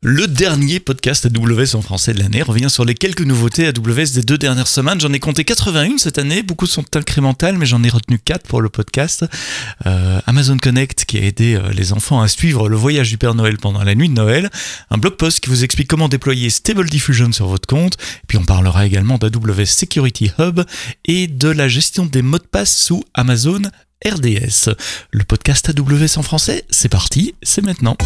Le dernier podcast AWS en français de l'année revient sur les quelques nouveautés AWS des deux dernières semaines. J'en ai compté 81 cette année, beaucoup sont incrémentales, mais j'en ai retenu 4 pour le podcast. Euh, Amazon Connect qui a aidé euh, les enfants à suivre le voyage du Père Noël pendant la nuit de Noël. Un blog post qui vous explique comment déployer Stable Diffusion sur votre compte. Puis on parlera également d'AWS Security Hub et de la gestion des mots de passe sous Amazon RDS. Le podcast AWS en français, c'est parti, c'est maintenant.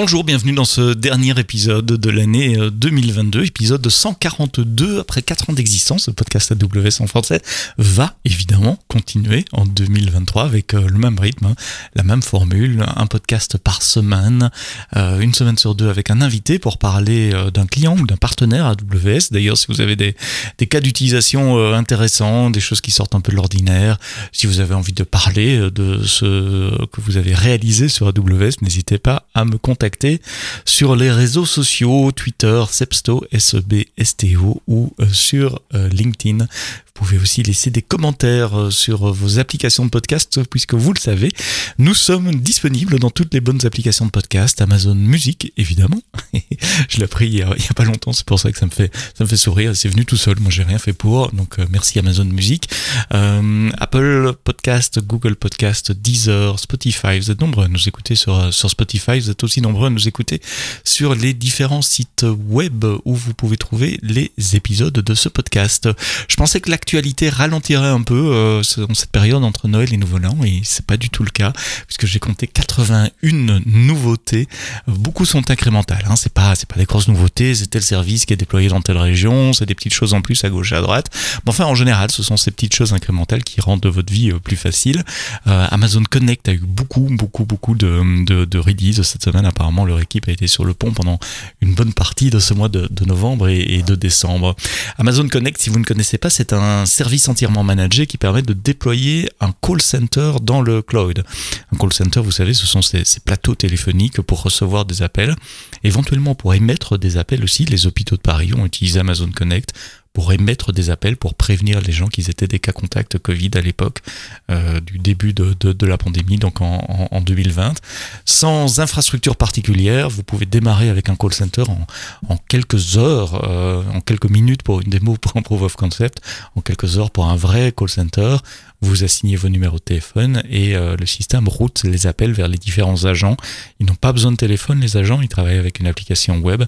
Bonjour, bienvenue dans ce dernier épisode de l'année 2022, euh, épisode 142 après 4 ans d'existence. Le podcast AWS en français va évidemment continuer en 2023 avec euh, le même rythme, hein, la même formule, un podcast par semaine, euh, une semaine sur deux avec un invité pour parler d'un client ou d'un partenaire AWS. D'ailleurs, si vous avez des, des cas d'utilisation intéressants, des choses qui sortent un peu de l'ordinaire, si vous avez envie de parler de ce que vous avez réalisé sur AWS, n'hésitez pas à me contacter sur les réseaux sociaux, Twitter, Sepsto, SEB, ou euh, sur euh, LinkedIn. Pouvez aussi laisser des commentaires euh, sur vos applications de podcast, puisque vous le savez, nous sommes disponibles dans toutes les bonnes applications de podcast, Amazon Music évidemment. je l'ai appris il y, a, pas longtemps, c'est pour ça que ça me fait ça me fait sourire. C'est venu tout seul, moi j'ai rien fait pour, donc euh, merci Amazon Music, euh, Apple Podcast, Google Podcast, Deezer, Spotify. Vous êtes nombreux à nous écouter sur sur Spotify. Vous êtes aussi nombreux à nous écouter sur les différents sites web où vous pouvez trouver les épisodes de ce podcast. Je pensais que ralentirait un peu euh, cette période entre Noël et Nouvel An, et c'est pas du tout le cas, puisque j'ai compté 81 nouveautés. Beaucoup sont incrémentales, hein. c'est pas c'est pas des grosses nouveautés, c'est tel service qui est déployé dans telle région, c'est des petites choses en plus à gauche et à droite. Mais enfin, en général, ce sont ces petites choses incrémentales qui rendent votre vie euh, plus facile. Euh, Amazon Connect a eu beaucoup, beaucoup, beaucoup de, de, releases cette semaine. Apparemment, leur équipe a été sur le pont pendant une bonne partie de ce mois de, novembre et de décembre. Amazon Connect, si vous ne connaissez pas, c'est un un service entièrement managé qui permet de déployer un call center dans le cloud. Un call center, vous savez, ce sont ces, plateaux téléphoniques pour recevoir des appels, éventuellement pour émettre des appels aussi. Les hôpitaux de Paris ont utilisé Amazon Connect pour émettre des appels pour prévenir les gens qu'ils étaient des cas contacts Covid à l'époque euh, du début de, de, la pandémie, donc en, en, 2020. Sans infrastructure particulière, vous pouvez démarrer avec un call center en, en quelques heures, euh, en quelques minutes pour une démo pour un proof of concept, en quelques heures pour un vrai call center. Vous assignez vos numéros de téléphone et euh, le système route les appels vers les différents agents. Ils n'ont pas besoin de téléphone, les agents, ils travaillent avec une application web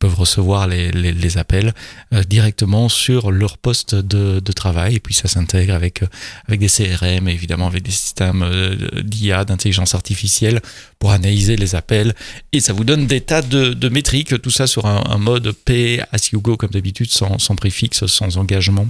peuvent recevoir les, les, les appels euh, directement sur leur poste de, de, travail. Et puis ça s'intègre avec, euh, avec des CRM évidemment avec des systèmes euh, d'IA, d'intelligence artificielle pour analyser les appels. Et ça vous donne des tas de, de métriques, tout ça sur un, un mode pay as you go comme d'habitude sans, sans préfixe, sans engagement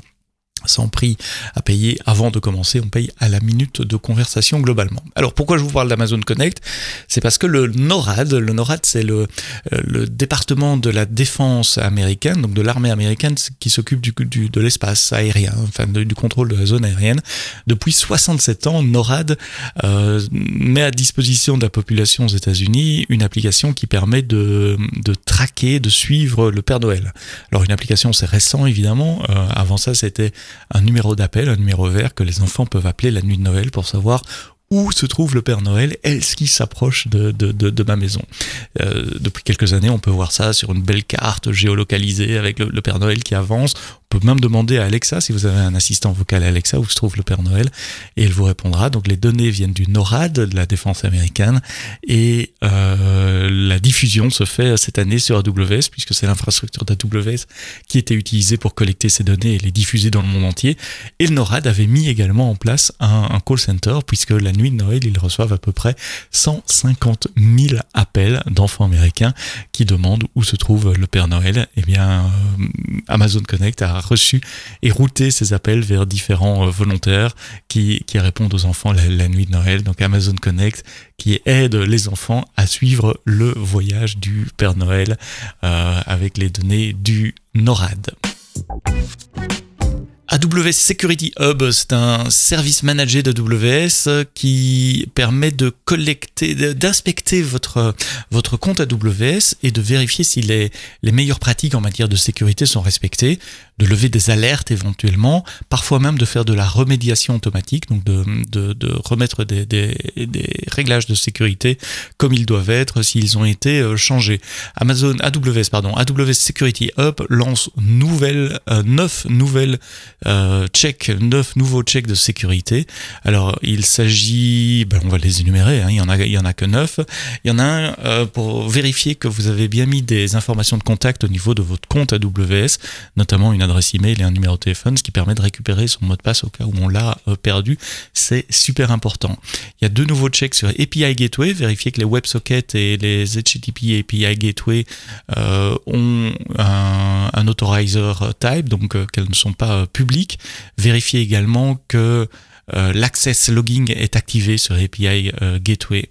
sans prix à payer avant de commencer, on paye à la minute de conversation globalement. Alors pourquoi je vous parle d'Amazon Connect? C'est parce que le NORAD, le NORAD c'est le, euh, le département de la défense américaine, donc de l'armée américaine qui s'occupe du, de l'espace aérien, enfin du contrôle de la zone aérienne. Depuis 67 ans, NORAD euh, met à disposition de la population aux États-Unis une application qui permet de, de traquer, de suivre le Père Noël. Alors une application c'est récent évidemment, euh, avant ça c'était un numéro d'appel, un numéro vert que les enfants peuvent appeler la nuit de Noël pour savoir où se trouve le Père Noël Est-ce qu'il s'approche de, ma maison euh, Depuis quelques années, on peut voir ça sur une belle carte géolocalisée avec le, Père Noël qui avance. Peut même demander à Alexa, si vous avez un assistant vocal Alexa, où se trouve le Père Noël, et il vous répondra. Donc les données viennent du NORAD, de la défense américaine, et euh, la diffusion se fait cette année sur AWS, puisque c'est l'infrastructure d'AWS qui était utilisée pour collecter ces données et les diffuser dans le monde entier. Et le NORAD avait mis également en place un, un call center, puisque la nuit de Noël, ils reçoivent à peu près 150 000 appels d'enfants américains qui demandent où se trouve le Père Noël. Eh bien, euh, Amazon Connect a reçu et routé ces appels vers différents euh, volontaires qui, répondent aux enfants la, nuit de Noël. Donc Amazon Connect qui aide les enfants à suivre le voyage du Père Noël euh, avec les données du NORAD. AWS Security Hub, c'est un service managé d'AWS qui permet de collecter, d'inspecter votre, votre compte AWS et de vérifier si les, les meilleures pratiques en matière de sécurité sont respectées, de lever des alertes éventuellement, parfois même de faire de la remédiation automatique, donc de, de, de remettre des, des, des, réglages de sécurité comme ils doivent être s'ils ont été euh, changés. Amazon AWS pardon AWS Security Hub lance nouvelle, euh, neuf nouvelles euh, check, neuf nouveaux checks de sécurité. Alors, il s'agit, ben, on va les énumérer, hein, il, y en a, il y en a que neuf. Il y en a un euh, pour vérifier que vous avez bien mis des informations de contact au niveau de votre compte AWS, notamment une adresse email et un numéro de téléphone, ce qui permet de récupérer son mot de passe au cas où on l'a euh, perdu. C'est super important. Il y a deux nouveaux checks sur API Gateway, vérifier que les WebSockets et les HTTP API Gateway euh, ont un, un authorizer type, donc qu'elles ne sont pas publiques Vérifiez également que euh, l'access logging est activé sur API euh, Gateway.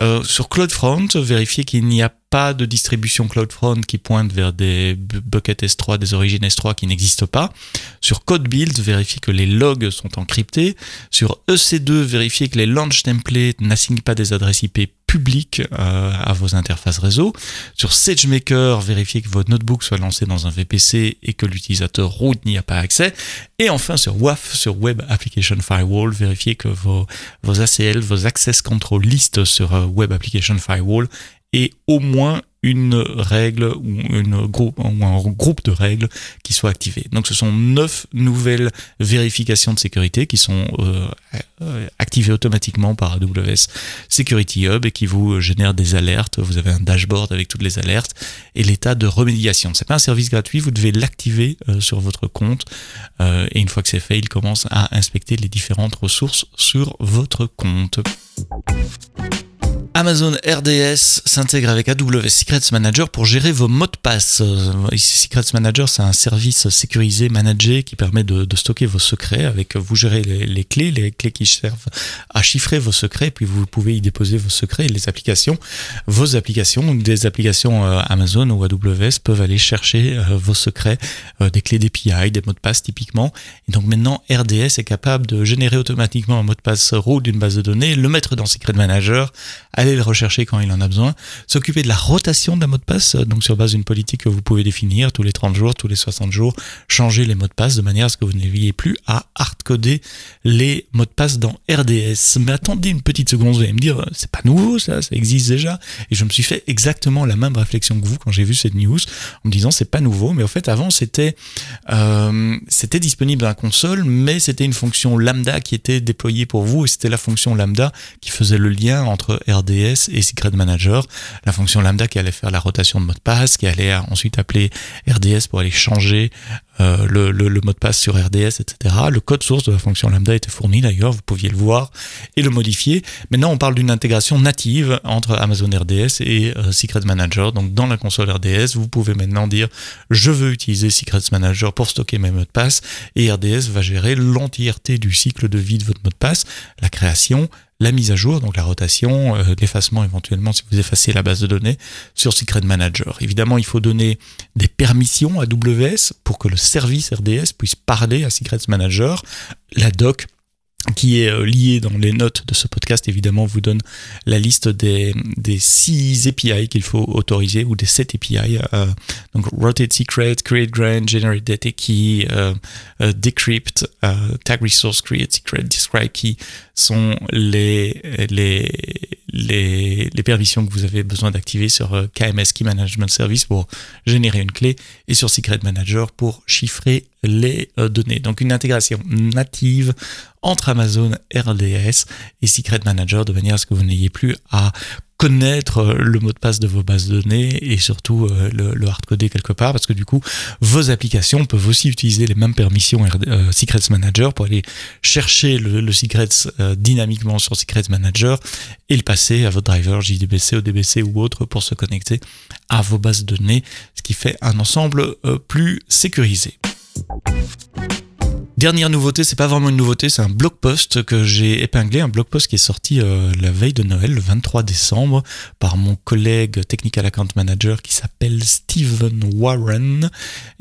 Euh, sur CloudFront, vérifiez qu'il n'y a pas de distribution CloudFront qui pointe vers des buckets S3, des origines S3 qui n'existent pas. Sur CodeBuild, vérifiez que les logs sont encryptés. Sur EC2, vérifiez que les launch templates n'assignent pas des adresses IP euh, à vos interfaces réseau. Sur SageMaker, vérifiez que votre notebook soit lancé dans un VPC et que l'utilisateur root n'y a pas accès. Et enfin sur WAF, sur Web Application Firewall, vérifiez que vos, ACL, vos Access Control List sur euh, Web Application Firewall et au moins une règle ou, un groupe de règles qui soit activé. Donc ce sont neuf nouvelles vérifications de sécurité qui sont euh, euh, activées automatiquement par AWS Security Hub et qui vous génèrent des alertes. Vous avez un dashboard avec toutes les alertes et l'état de remédiation. C'est pas un service gratuit, vous devez l'activer euh, sur votre compte et une fois que c'est fait, il commence à inspecter les différentes ressources sur votre compte. Amazon RDS s'intègre avec AWS Secrets Manager pour gérer vos mots de passe. Euh, Secrets Manager, c'est un service sécurisé, managé, qui permet de, stocker vos secrets. Avec vous gérez les, clés, les clés qui servent à chiffrer vos secrets, puis vous pouvez y déposer vos secrets. Et les applications, vos applications, des applications euh, Amazon ou AWS peuvent aller chercher euh, vos secrets, des clés d'API, des mots de passe typiquement. Et donc maintenant, RDS est capable de générer automatiquement un mot de passe root d'une base de données, le mettre dans Secret Manager, aller le rechercher quand il en a besoin, s'occuper de la rotation d'un mot de passe, donc sur base d'une politique que vous pouvez définir tous les 30 jours, tous les 60 jours, changer les mots de passe de manière à ce que vous n'ayez plus à hardcoder les mots de passe dans RDS. Mais attendez une petite seconde, vous allez me dire, c'est pas nouveau ça, ça existe déjà. Et je me suis fait exactement la même réflexion que vous quand j'ai vu cette news, en me disant c'est pas nouveau, mais en fait avant c'était euh, c'était disponible dans la console, mais c'était une fonction lambda qui était déployée pour vous, et c'était la fonction lambda qui faisait le lien entre RDS et Secret Manager, la fonction lambda qui allait faire la rotation de mot de passe, qui allait ensuite appeler RDS pour aller changer euh, le, mot de passe sur RDS, etc. Le code source de la fonction lambda était fourni d'ailleurs, vous pouviez le voir et le modifier. Maintenant, on parle d'une intégration native entre Amazon RDS et euh, Secret Manager. Donc, dans la console RDS, vous pouvez maintenant dire je veux utiliser Secret Manager pour stocker mes mots de passe et RDS va gérer l'entièreté du cycle de vie de votre mot de passe, la création, la mise à jour, donc la rotation, euh, l'effacement éventuellement si vous effacez la base de données sur Secret Manager. Évidemment, il faut donner des permissions à AWS pour que le service RDS puisse parler à Secret Manager. La doc qui est euh, lié dans les notes de ce podcast, évidemment, vous donne la liste des, six API qu'il faut autoriser ou des sept API. Euh, donc, Rotate Secret, Create Grant, Generate Data Key, Decrypt, Tag Resource, Create Secret, Describe Key sont les, les, les, les permissions que vous avez besoin d'activer sur KMS Key Management Service pour générer une clé et sur Secret Manager pour chiffrer les données. Donc, une intégration native entre Amazon RDS et Secret Manager de manière à ce que vous n'ayez plus à connaître le mot de passe de vos bases de données et surtout euh, le, hardcoder quelque part parce que du coup vos applications peuvent aussi utiliser les mêmes permissions euh, Secrets Manager pour aller chercher le, Secrets euh, dynamiquement sur Secrets Manager et le passer à votre driver JDBC, ODBC ou autre pour se connecter à vos bases de données, ce qui fait un ensemble plus sécurisé. Dernière nouveauté, c'est pas vraiment une nouveauté, c'est un blog post que j'ai épinglé, un blog post qui est sorti euh, la veille de Noël, le 23 décembre, par mon collègue Technical Account Manager qui s'appelle Steven Warren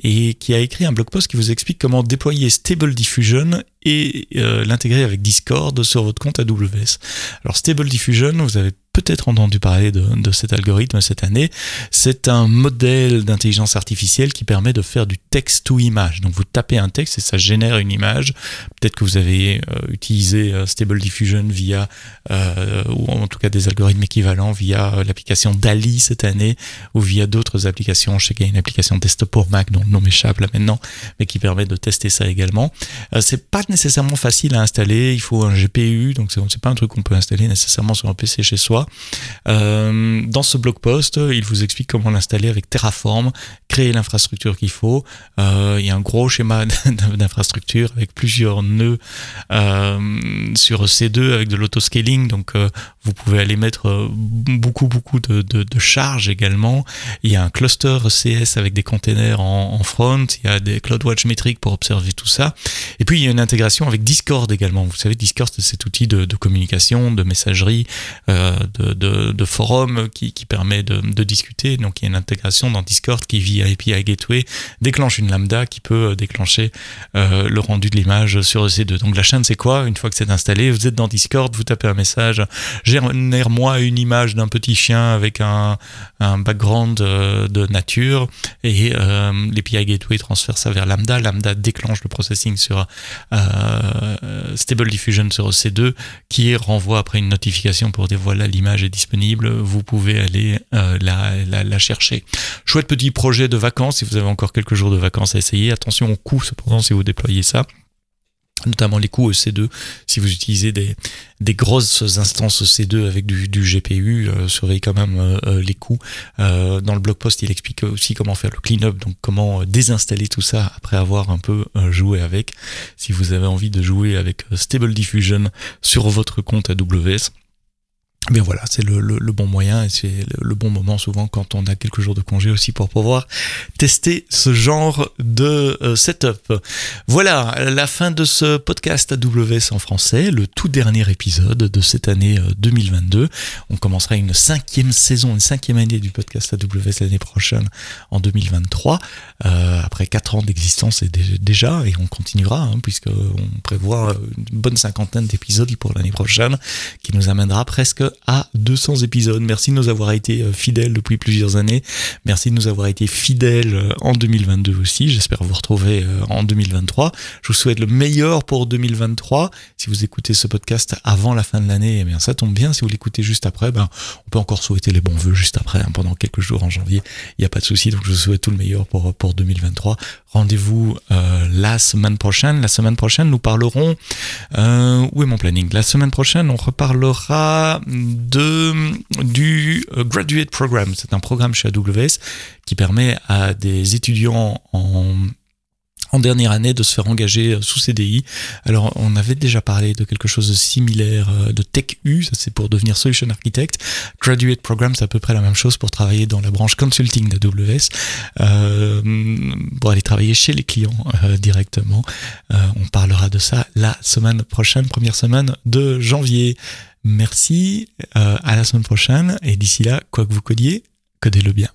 et qui a écrit un blog post qui vous explique comment déployer Stable Diffusion et euh, l'intégrer avec Discord sur votre compte AWS. Alors Stable Diffusion, vous avez peut-être entendu parler de, cet algorithme cette année. C'est un modèle d'intelligence artificielle qui permet de faire du texte to image. Donc vous tapez un texte et ça génère une image. Peut-être que vous avez euh, utilisé euh, Stable Diffusion via, euh, ou en tout cas des algorithmes équivalents via l'application DALI cette année, ou via d'autres applications. Je sais qu'il y a une application desktop pour Mac dont le nom m'échappe là maintenant, mais qui permet de tester ça également. Euh, c'est pas nécessairement facile à installer. Il faut un GPU, donc c'est pas un truc qu'on peut installer nécessairement sur un PC chez soi. Euh, dans ce blog post, il vous explique comment l'installer avec Terraform, créer l'infrastructure qu'il faut. Euh, il y a un gros schéma d'infrastructure avec plusieurs nœuds euh, sur C2 avec de l'autoscaling, donc vous pouvez aller mettre beaucoup beaucoup de, charges également. Il y a un cluster CS avec des containers en, front, il y a des CloudWatch métriques pour observer tout ça. Et puis il y a une intégration avec Discord également. Vous savez, Discord c'est cet outil de, de communication, de messagerie, euh, de, de, forum qui, permet de, discuter. Donc il y a une intégration dans Discord qui via API Gateway déclenche une lambda qui peut euh, déclencher euh, le rendu de l'image sur EC2. Donc la chaîne c'est quoi? Une fois que c'est installé, vous êtes dans Discord, vous tapez un message, génère-moi une image d'un petit chien avec un, un background euh, de nature et euh, l'API Gateway transfère ça vers lambda. Lambda déclenche le processing sur Stable Diffusion sur EC2 qui renvoie après une notification pour dire voilà est disponible, vous pouvez aller euh, la, la, chercher. Chouette petit projet de vacances, si vous avez encore quelques jours de vacances à essayer. Attention au coût cependant si vous déployez ça notamment les coûts EC2, si vous utilisez des, des grosses instances EC2 avec du, GPU, euh, surveillez quand même euh, les coûts. Dans le blog post, il explique aussi comment faire le clean-up, donc comment désinstaller tout ça après avoir un peu joué avec. Si vous avez envie de jouer avec Stable Diffusion sur votre compte AWS, mais voilà, c'est le, le, bon moyen et c'est le, bon moment souvent quand on a quelques jours de congé aussi pour pouvoir tester ce genre de euh, setup. Voilà, la fin de ce podcast AWS en français, le tout dernier épisode de cette année 2022. On commencera une cinquième saison, une cinquième année du podcast AWS l'année prochaine en 2023, euh, après quatre ans d'existence déjà, et on continuera hein, puisqu'on prévoit une bonne cinquantaine d'épisodes pour l'année prochaine qui nous amènera presque à 200 épisodes. Merci de nous avoir été euh, fidèles depuis plusieurs années. Merci de nous avoir été fidèles euh, en 2022 aussi. J'espère vous retrouver euh, en 2023. Je vous souhaite le meilleur pour 2023. Si vous écoutez ce podcast avant la fin de l'année, eh bien ça tombe bien. Si vous l'écoutez juste après, ben on peut encore souhaiter les bons vœux juste après, hein, pendant quelques jours en janvier. Il n'y a pas de souci. Donc je vous souhaite tout le meilleur pour pour 2023. Rendez-vous euh, la semaine prochaine. La semaine prochaine, nous parlerons. Où est mon planning? La semaine prochaine, on reparlera de du Graduate Program. C'est un programme chez AWS qui permet à des étudiants en dernière année de se faire engager sous CDI. Alors on avait déjà parlé de quelque chose de similaire de TechU, ça c'est pour devenir solution architect. Graduate Program c'est à peu près la même chose pour travailler dans la branche consulting d'AWS, euh, pour aller travailler chez les clients euh, directement. Euh, on parlera de ça la semaine prochaine, première semaine de janvier. Merci, à la semaine prochaine et d'ici là, quoi que vous codiez, codez-le bien.